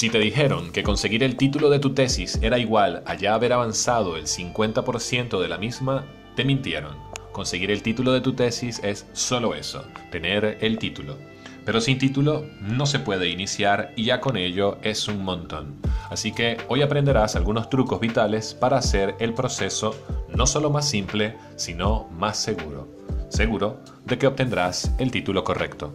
Si te dijeron que conseguir el título de tu tesis era igual a ya haber avanzado el 50% de la misma, te mintieron. Conseguir el título de tu tesis es solo eso, tener el título. Pero sin título no se puede iniciar y ya con ello es un montón. Así que hoy aprenderás algunos trucos vitales para hacer el proceso no solo más simple, sino más seguro. Seguro de que obtendrás el título correcto.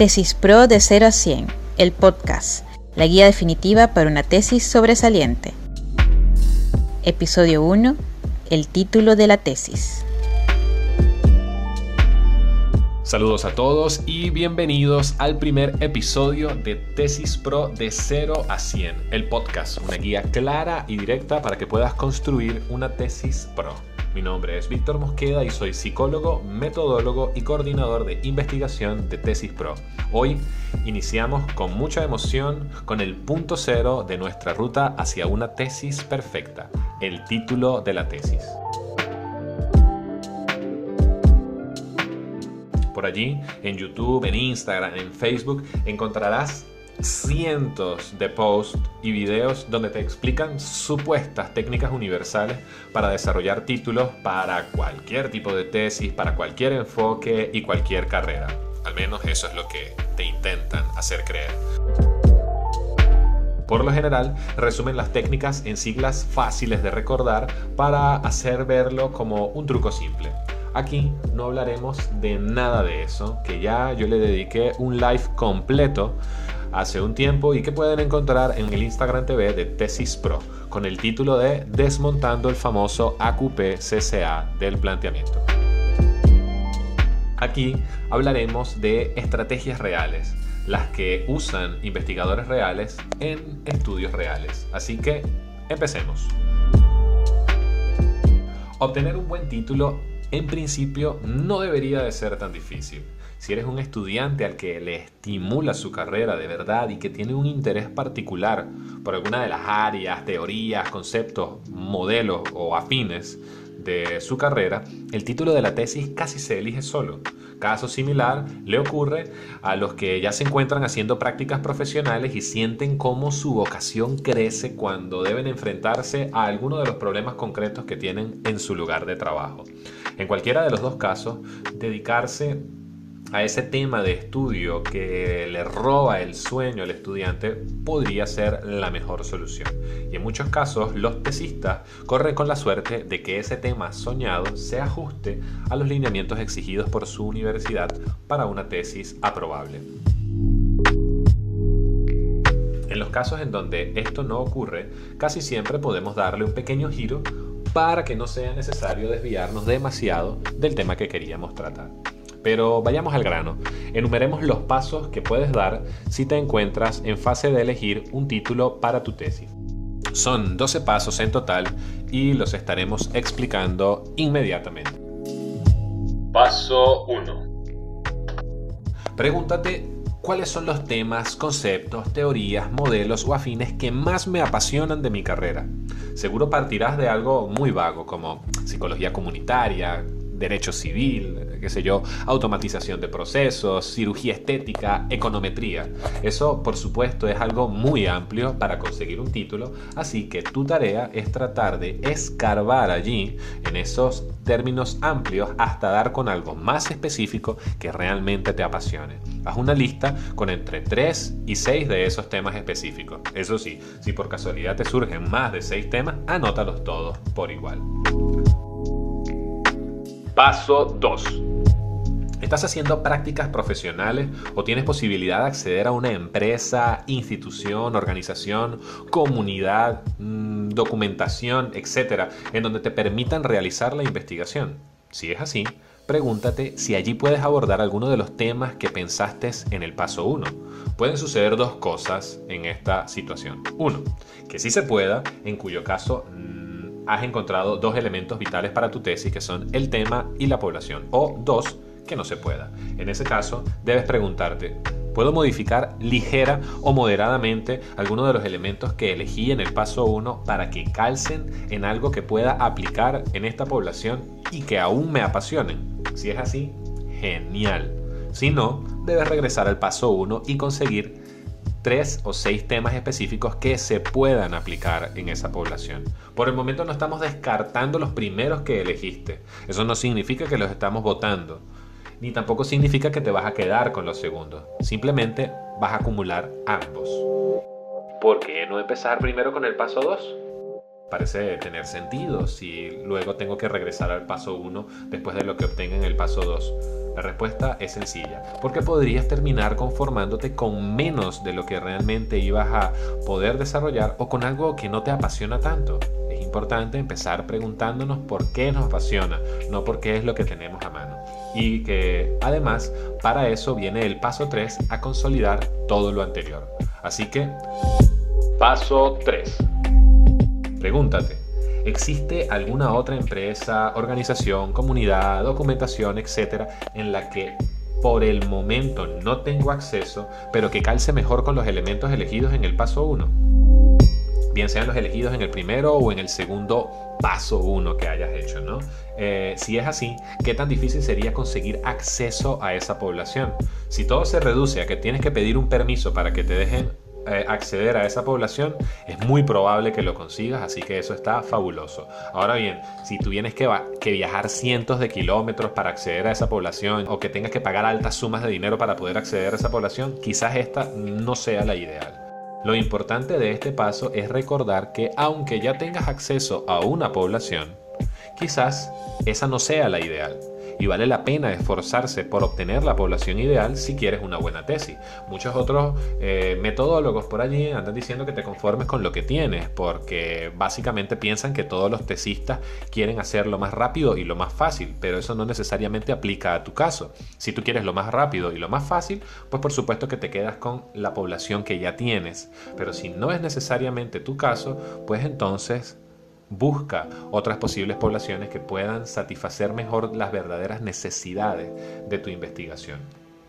Tesis Pro de 0 a 100, el podcast, la guía definitiva para una tesis sobresaliente. Episodio 1, el título de la tesis. Saludos a todos y bienvenidos al primer episodio de Tesis Pro de 0 a 100, el podcast, una guía clara y directa para que puedas construir una tesis pro. Mi nombre es Víctor Mosqueda y soy psicólogo, metodólogo y coordinador de investigación de Tesis Pro. Hoy iniciamos con mucha emoción con el punto cero de nuestra ruta hacia una tesis perfecta, el título de la tesis. Por allí, en YouTube, en Instagram, en Facebook, encontrarás cientos de posts y videos donde te explican supuestas técnicas universales para desarrollar títulos para cualquier tipo de tesis, para cualquier enfoque y cualquier carrera. Al menos eso es lo que te intentan hacer creer. Por lo general, resumen las técnicas en siglas fáciles de recordar para hacer verlo como un truco simple. Aquí no hablaremos de nada de eso, que ya yo le dediqué un live completo hace un tiempo y que pueden encontrar en el Instagram TV de Tesis Pro con el título de Desmontando el famoso AQP-CCA del planteamiento. Aquí hablaremos de estrategias reales, las que usan investigadores reales en estudios reales. Así que empecemos. Obtener un buen título en principio no debería de ser tan difícil. Si eres un estudiante al que le estimula su carrera de verdad y que tiene un interés particular por alguna de las áreas, teorías, conceptos, modelos o afines de su carrera, el título de la tesis casi se elige solo. Caso similar le ocurre a los que ya se encuentran haciendo prácticas profesionales y sienten cómo su vocación crece cuando deben enfrentarse a alguno de los problemas concretos que tienen en su lugar de trabajo. En cualquiera de los dos casos, dedicarse a ese tema de estudio que le roba el sueño al estudiante podría ser la mejor solución. Y en muchos casos los tesistas corren con la suerte de que ese tema soñado se ajuste a los lineamientos exigidos por su universidad para una tesis aprobable. En los casos en donde esto no ocurre, casi siempre podemos darle un pequeño giro para que no sea necesario desviarnos demasiado del tema que queríamos tratar. Pero vayamos al grano. Enumeremos los pasos que puedes dar si te encuentras en fase de elegir un título para tu tesis. Son 12 pasos en total y los estaremos explicando inmediatamente. Paso 1. Pregúntate cuáles son los temas, conceptos, teorías, modelos o afines que más me apasionan de mi carrera. Seguro partirás de algo muy vago como psicología comunitaria, derecho civil, qué sé yo, automatización de procesos, cirugía estética, econometría. Eso, por supuesto, es algo muy amplio para conseguir un título, así que tu tarea es tratar de escarbar allí, en esos términos amplios, hasta dar con algo más específico que realmente te apasione. Haz una lista con entre 3 y 6 de esos temas específicos. Eso sí, si por casualidad te surgen más de 6 temas, anótalos todos por igual. Paso 2. ¿Estás haciendo prácticas profesionales o tienes posibilidad de acceder a una empresa, institución, organización, comunidad, mm, documentación, etcétera, en donde te permitan realizar la investigación? Si es así, pregúntate si allí puedes abordar alguno de los temas que pensaste en el paso 1. Pueden suceder dos cosas en esta situación. Uno, que sí se pueda, en cuyo caso has encontrado dos elementos vitales para tu tesis que son el tema y la población. O dos, que no se pueda. En ese caso, debes preguntarte, ¿puedo modificar ligera o moderadamente alguno de los elementos que elegí en el paso 1 para que calcen en algo que pueda aplicar en esta población y que aún me apasionen? Si es así, genial. Si no, debes regresar al paso 1 y conseguir tres o seis temas específicos que se puedan aplicar en esa población. Por el momento no estamos descartando los primeros que elegiste. Eso no significa que los estamos votando. Ni tampoco significa que te vas a quedar con los segundos. Simplemente vas a acumular ambos. ¿Por qué no empezar primero con el paso 2? Parece tener sentido si luego tengo que regresar al paso 1 después de lo que obtenga en el paso 2 la respuesta es sencilla, porque podrías terminar conformándote con menos de lo que realmente ibas a poder desarrollar o con algo que no te apasiona tanto. Es importante empezar preguntándonos por qué nos apasiona, no por qué es lo que tenemos a mano. Y que además para eso viene el paso 3 a consolidar todo lo anterior. Así que, paso 3. Pregúntate, ¿Existe alguna otra empresa, organización, comunidad, documentación, etcétera, en la que por el momento no tengo acceso, pero que calce mejor con los elementos elegidos en el paso 1? Bien sean los elegidos en el primero o en el segundo paso 1 que hayas hecho, ¿no? Eh, si es así, ¿qué tan difícil sería conseguir acceso a esa población? Si todo se reduce a que tienes que pedir un permiso para que te dejen eh, acceder a esa población, es muy probable que lo consigas, así que eso está fabuloso. Ahora bien, si tú tienes que, que viajar cientos de kilómetros para acceder a esa población o que tengas que pagar altas sumas de dinero para poder acceder a esa población, quizás esta no sea la ideal. Lo importante de este paso es recordar que aunque ya tengas acceso a una población, quizás esa no sea la ideal y vale la pena esforzarse por obtener la población ideal si quieres una buena tesis. Muchos otros eh, metodólogos por allí andan diciendo que te conformes con lo que tienes porque básicamente piensan que todos los tesistas quieren hacer lo más rápido y lo más fácil, pero eso no necesariamente aplica a tu caso. Si tú quieres lo más rápido y lo más fácil, pues por supuesto que te quedas con la población que ya tienes, pero si no es necesariamente tu caso, pues entonces Busca otras posibles poblaciones que puedan satisfacer mejor las verdaderas necesidades de tu investigación.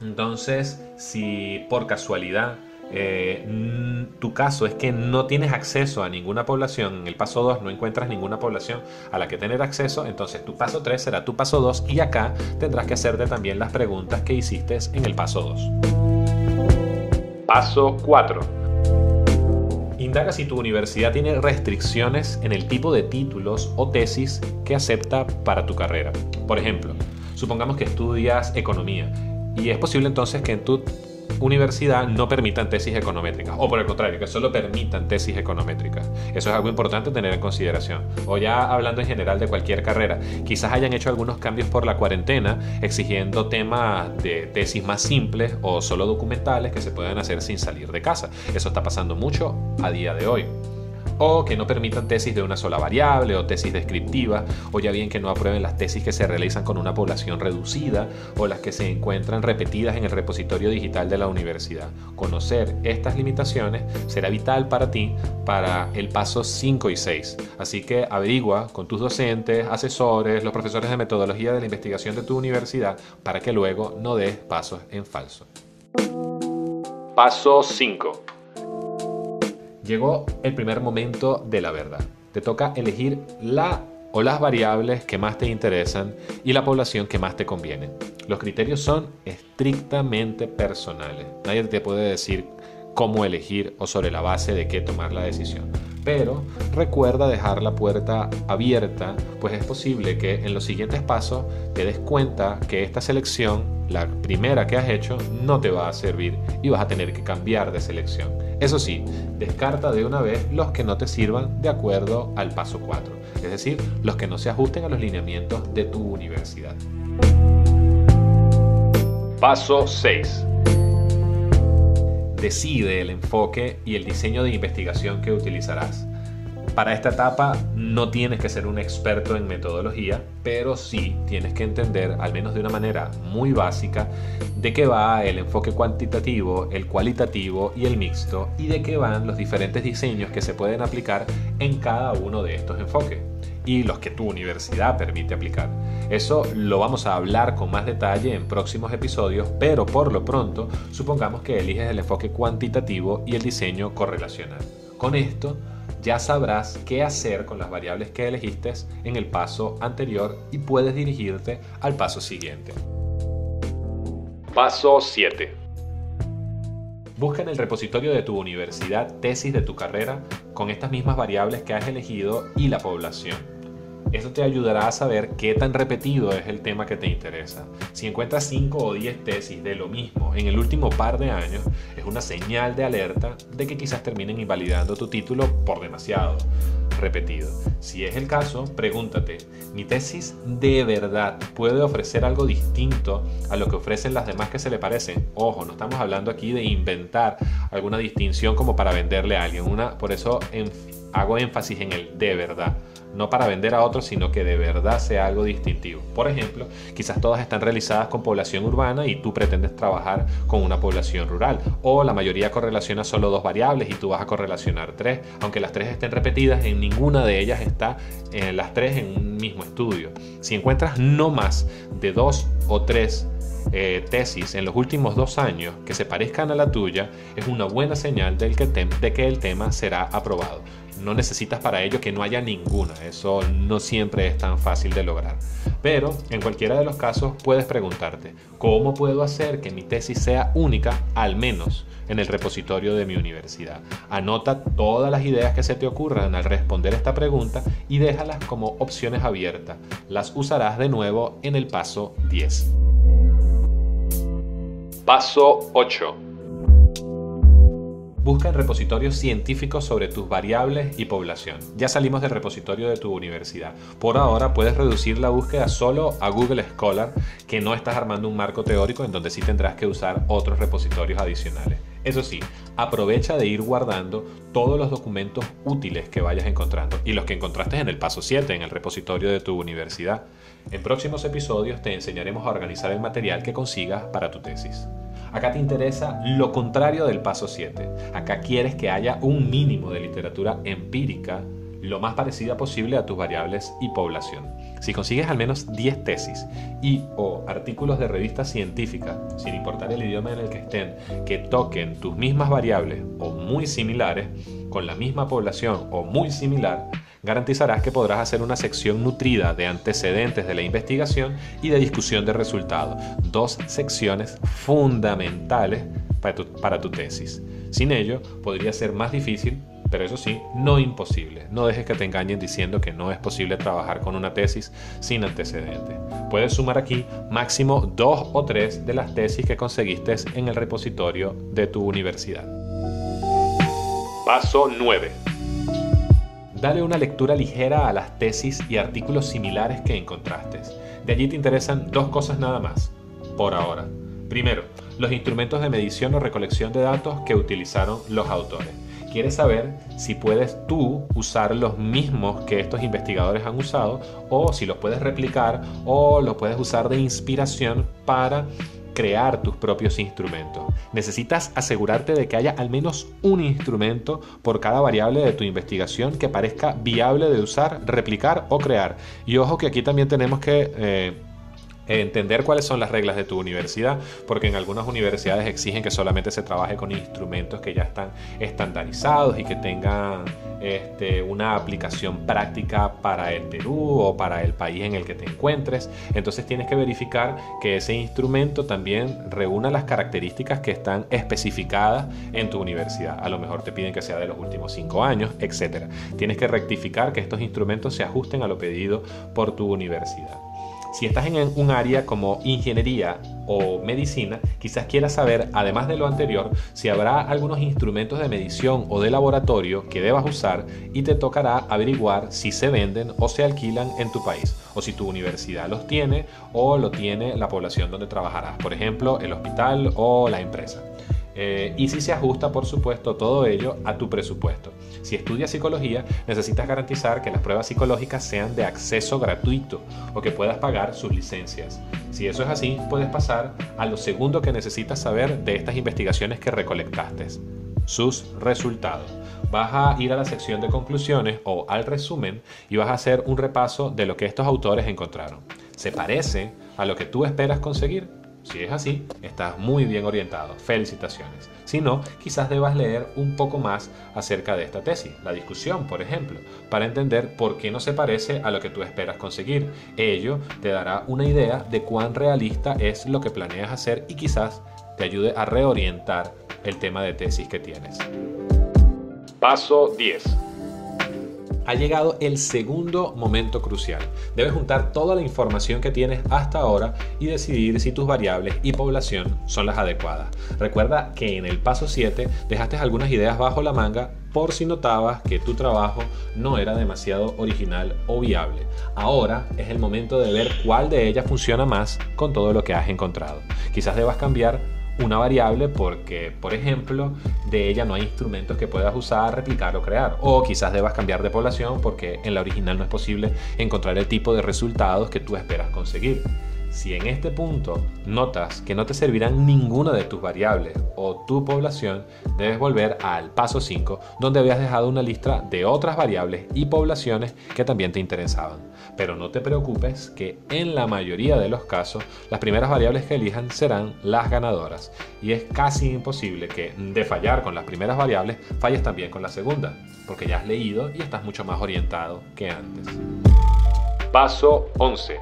Entonces, si por casualidad eh, tu caso es que no tienes acceso a ninguna población, en el paso 2 no encuentras ninguna población a la que tener acceso, entonces tu paso 3 será tu paso 2 y acá tendrás que hacerte también las preguntas que hiciste en el paso 2. Paso 4 Si tu universidad tiene restricciones en el tipo de títulos o tesis que acepta para tu carrera. Por ejemplo, supongamos que estudias economía y es posible entonces que en tu universidad no permitan tesis econométricas, o por el contrario, que solo permitan tesis econométricas. Eso es algo importante tener en consideración. O ya hablando en general de cualquier carrera, quizás hayan hecho algunos cambios por la cuarentena, exigiendo temas de tesis más simples o solo documentales que se puedan hacer sin salir de casa. Eso está pasando mucho a día de hoy o que no permitan tesis de una sola variable o tesis descriptivas, o ya bien que no aprueben las tesis que se realizan con una población reducida o las que se encuentran repetidas en el repositorio digital de la universidad. Conocer estas limitaciones será vital para ti para el paso 5 y 6. Así que averigua con tus docentes, asesores, los profesores de metodología de la investigación de tu universidad para que luego no des pasos en falso. Paso 5 llegó el primer momento de la verdad. Te toca elegir la o las variables que más te interesan y la población que más te conviene. Los criterios son estrictamente personales. Nadie te puede decir cómo elegir o sobre la base de qué tomar la decisión. Pero recuerda dejar la puerta abierta, pues es posible que en los siguientes pasos te des cuenta que esta selección, la primera que has hecho, no te va a servir y vas a tener que cambiar de selección. Eso sí, descarta de una vez los que no te sirvan de acuerdo al paso 4, es decir, los que no se ajusten a los lineamientos de tu universidad. Paso 6. Decide el enfoque y el diseño de investigación que utilizarás. Para esta etapa no tienes que ser un experto en metodología, pero sí tienes que entender, al menos de una manera muy básica, de qué va el enfoque cuantitativo, el cualitativo y el mixto, y de qué van los diferentes diseños que se pueden aplicar en cada uno de estos enfoques, y los que tu universidad permite aplicar. Eso lo vamos a hablar con más detalle en próximos episodios, pero por lo pronto supongamos que eliges el enfoque cuantitativo y el diseño correlacional. Con esto, ya sabrás qué hacer con las variables que elegiste en el paso anterior y puedes dirigirte al paso siguiente. Paso 7. Busca en el repositorio de tu universidad tesis de tu carrera con estas mismas variables que has elegido y la población. Esto te ayudará a saber qué tan repetido es el tema que te interesa. Si encuentras 5 o 10 tesis de lo mismo en el último par de años, es una señal de alerta de que quizás terminen invalidando tu título por demasiado repetido. Si es el caso, pregúntate, ¿mi tesis de verdad puede ofrecer algo distinto a lo que ofrecen las demás que se le parecen? Ojo, no estamos hablando aquí de inventar alguna distinción como para venderle a alguien. Una, por eso hago énfasis en el de verdad no para vender a otros, sino que de verdad sea algo distintivo. Por ejemplo, quizás todas están realizadas con población urbana y tú pretendes trabajar con una población rural, o la mayoría correlaciona solo dos variables y tú vas a correlacionar tres, aunque las tres estén repetidas, en ninguna de ellas está eh, las tres en un mismo estudio. Si encuentras no más de dos o tres eh, tesis en los últimos dos años que se parezcan a la tuya, es una buena señal de que el tema será aprobado no necesitas para ello que no haya ninguna, eso no siempre es tan fácil de lograr. Pero en cualquiera de los casos puedes preguntarte, ¿cómo puedo hacer que mi tesis sea única, al menos en el repositorio de mi universidad? Anota todas las ideas que se te ocurran al responder esta pregunta y déjalas como opciones abiertas. Las usarás de nuevo en el paso 10. Paso 8 Busca en repositorios científicos sobre tus variables y población. Ya salimos del repositorio de tu universidad. Por ahora puedes reducir la búsqueda solo a Google Scholar, que no estás armando un marco teórico en donde sí tendrás que usar otros repositorios adicionales. Eso sí, aprovecha de ir guardando todos los documentos útiles que vayas encontrando y los que encontraste en el paso 7, en el repositorio de tu universidad. En próximos episodios te enseñaremos a organizar el material que consigas para tu tesis. Acá te interesa lo contrario del paso 7. Acá quieres que haya un mínimo de literatura empírica lo más parecida posible a tus variables y población. Si consigues al menos 10 tesis y o artículos de revistas científicas, sin importar el idioma en el que estén, que toquen tus mismas variables o muy similares, con la misma población o muy similar, garantizarás que podrás hacer una sección nutrida de antecedentes de la investigación y de discusión de resultados, dos secciones fundamentales para tu, tesis. Sin ello, podría ser más difícil pero eso sí, no imposible. No dejes que te engañen diciendo que no es posible trabajar con una tesis sin antecedentes. Puedes sumar aquí máximo dos o tres de las tesis que conseguiste en el repositorio de tu universidad. Paso 9. Dale una lectura ligera a las tesis y artículos similares que encontraste. De allí te interesan dos cosas nada más, por ahora. Primero, los instrumentos de medición o recolección de datos que utilizaron los autores. Quieres saber si puedes tú usar los mismos que estos investigadores han usado o si los puedes replicar o los puedes usar de inspiración para crear tus propios instrumentos. Necesitas asegurarte de que haya al menos un instrumento por cada variable de tu investigación que parezca viable de usar, replicar o crear. Y ojo que aquí también tenemos que... Eh, entender cuáles son las reglas de tu universidad, porque en algunas universidades exigen que solamente se trabaje con instrumentos que ya están estandarizados y que tengan este, una aplicación práctica para el Perú o para el país en el que te encuentres. Entonces tienes que verificar que ese instrumento también reúna las características que están especificadas en tu universidad. A lo mejor te piden que sea de los últimos cinco años, etc. Tienes que rectificar que estos instrumentos se ajusten a lo pedido por tu universidad. Si estás en un área como ingeniería o medicina, quizás quieras saber, además de lo anterior, si habrá algunos instrumentos de medición o de laboratorio que debas usar y te tocará averiguar si se venden o se alquilan en tu país, o si tu universidad los tiene o lo tiene la población donde trabajarás, por ejemplo, el hospital o la empresa. Eh, y si se ajusta, por supuesto, todo ello a tu presupuesto. Si estudias psicología, necesitas garantizar que las pruebas psicológicas sean de acceso gratuito o que puedas pagar sus licencias. Si eso es así, puedes pasar a lo segundo que necesitas saber de estas investigaciones que recolectaste, sus resultados. Vas a ir a la sección de conclusiones o al resumen y vas a hacer un repaso de lo que estos autores encontraron. ¿Se parece a lo que tú esperas conseguir? Si es así, estás muy bien orientado. Felicitaciones. Si no, quizás debas leer un poco más acerca de esta tesis, la discusión, por ejemplo, para entender por qué no se parece a lo que tú esperas conseguir. Ello te dará una idea de cuán realista es lo que planeas hacer y quizás te ayude a reorientar el tema de tesis que tienes. Paso 10 ha llegado el segundo momento crucial. Debes juntar toda la información que tienes hasta ahora y decidir si tus variables y población son las adecuadas. Recuerda que en el paso 7 dejaste algunas ideas bajo la manga por si notabas que tu trabajo no era demasiado original o viable. Ahora es el momento de ver cuál de ellas funciona más con todo lo que has encontrado. Quizás debas cambiar una variable porque, por ejemplo, de ella no hay instrumentos que puedas usar, replicar o crear. O quizás debas cambiar de población porque en la original no es posible encontrar el tipo de resultados que tú esperas conseguir. Si en este punto notas que no te servirán ninguna de tus variables o tu población, debes volver al paso 5, donde habías dejado una lista de otras variables y poblaciones que también te interesaban. Pero no te preocupes que en la mayoría de los casos las primeras variables que elijan serán las ganadoras y es casi imposible que de fallar con las primeras variables falles también con la segunda, porque ya has leído y estás mucho más orientado que antes. Paso 11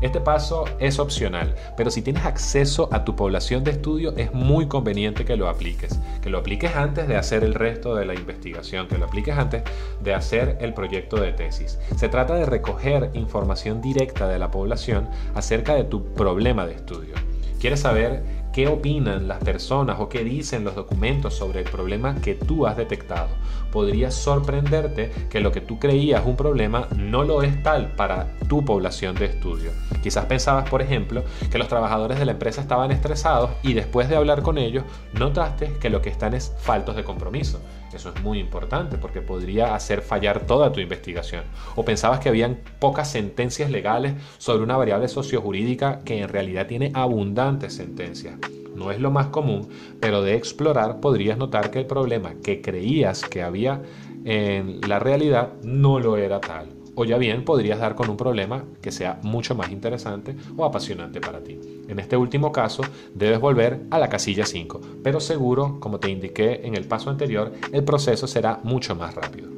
este paso es opcional, pero si tienes acceso a tu población de estudio es muy conveniente que lo apliques. Que lo apliques antes de hacer el resto de la investigación, que lo apliques antes de hacer el proyecto de tesis. Se trata de recoger información directa de la población acerca de tu problema de estudio. ¿Quieres saber qué opinan las personas o qué dicen los documentos sobre el problema que tú has detectado. Podría sorprenderte que lo que tú creías un problema no lo es tal para tu población de estudio. Quizás pensabas, por ejemplo, que los trabajadores de la empresa estaban estresados y después de hablar con ellos notaste que lo que están es faltos de compromiso. Eso es muy importante porque podría hacer fallar toda tu investigación. O pensabas que habían pocas sentencias legales sobre una variable sociojurídica que en realidad tiene abundantes sentencias. No es lo más común, pero de explorar podrías notar que el problema que creías que había en la realidad no lo era tal o ya bien podrías dar con un problema que sea mucho más interesante o apasionante para ti. En este último caso, debes volver a la casilla 5, pero seguro, como te indiqué en el paso anterior, el proceso será mucho más rápido.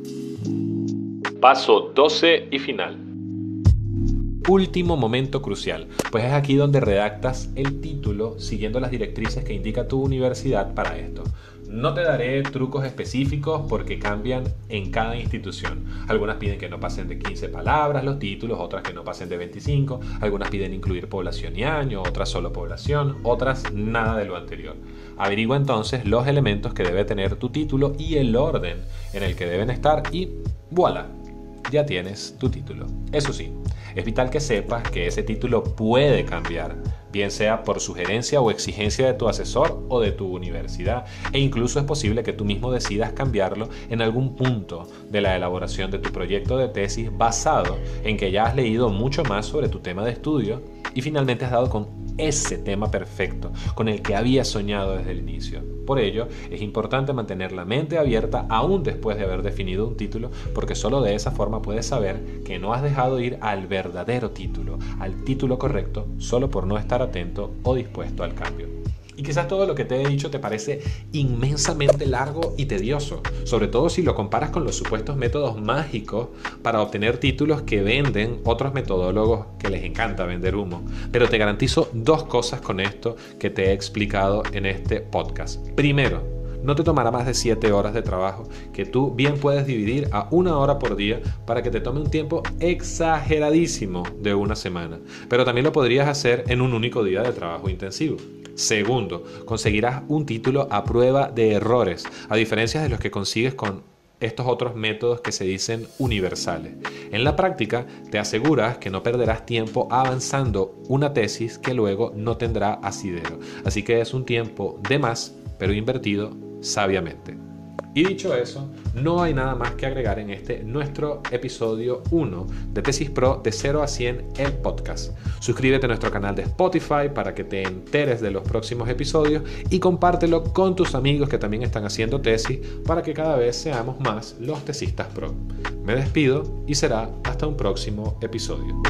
Paso 12 y final. Último momento crucial, pues es aquí donde redactas el título siguiendo las directrices que indica tu universidad para esto. No te daré trucos específicos porque cambian en cada institución. Algunas piden que no pasen de 15 palabras los títulos, otras que no pasen de 25, algunas piden incluir población y año, otras solo población, otras nada de lo anterior. Averigua entonces los elementos que debe tener tu título y el orden en el que deben estar y voilà, ya tienes tu título. Eso sí, es vital que sepas que ese título puede cambiar bien sea por sugerencia o exigencia de tu asesor o de tu universidad, e incluso es posible que tú mismo decidas cambiarlo en algún punto de la elaboración de tu proyecto de tesis basado en que ya has leído mucho más sobre tu tema de estudio y finalmente has dado con ese tema perfecto con el que había soñado desde el inicio. Por ello, es importante mantener la mente abierta aún después de haber definido un título, porque solo de esa forma puedes saber que no has dejado ir al verdadero título, al título correcto, solo por no estar atento o dispuesto al cambio. Y quizás todo lo que te he dicho te parece inmensamente largo y tedioso, sobre todo si lo comparas con los supuestos métodos mágicos para obtener títulos que venden otros metodólogos que les encanta vender humo. Pero te garantizo dos cosas con esto que te he explicado en este podcast. Primero, no te tomará más de 7 horas de trabajo que tú bien puedes dividir a una hora por día para que te tome un tiempo exageradísimo de una semana. Pero también lo podrías hacer en un único día de trabajo intensivo. Segundo, conseguirás un título a prueba de errores, a diferencia de los que consigues con estos otros métodos que se dicen universales. En la práctica, te aseguras que no perderás tiempo avanzando una tesis que luego no tendrá asidero. Así que es un tiempo de más, pero invertido sabiamente. Y dicho eso, no hay nada más que agregar en este nuestro episodio 1 de Tesis Pro de 0 a 100 el podcast. Suscríbete a nuestro canal de Spotify para que te enteres de los próximos episodios y compártelo con tus amigos que también están haciendo tesis para que cada vez seamos más los tesistas pro. Me despido y será hasta un próximo episodio.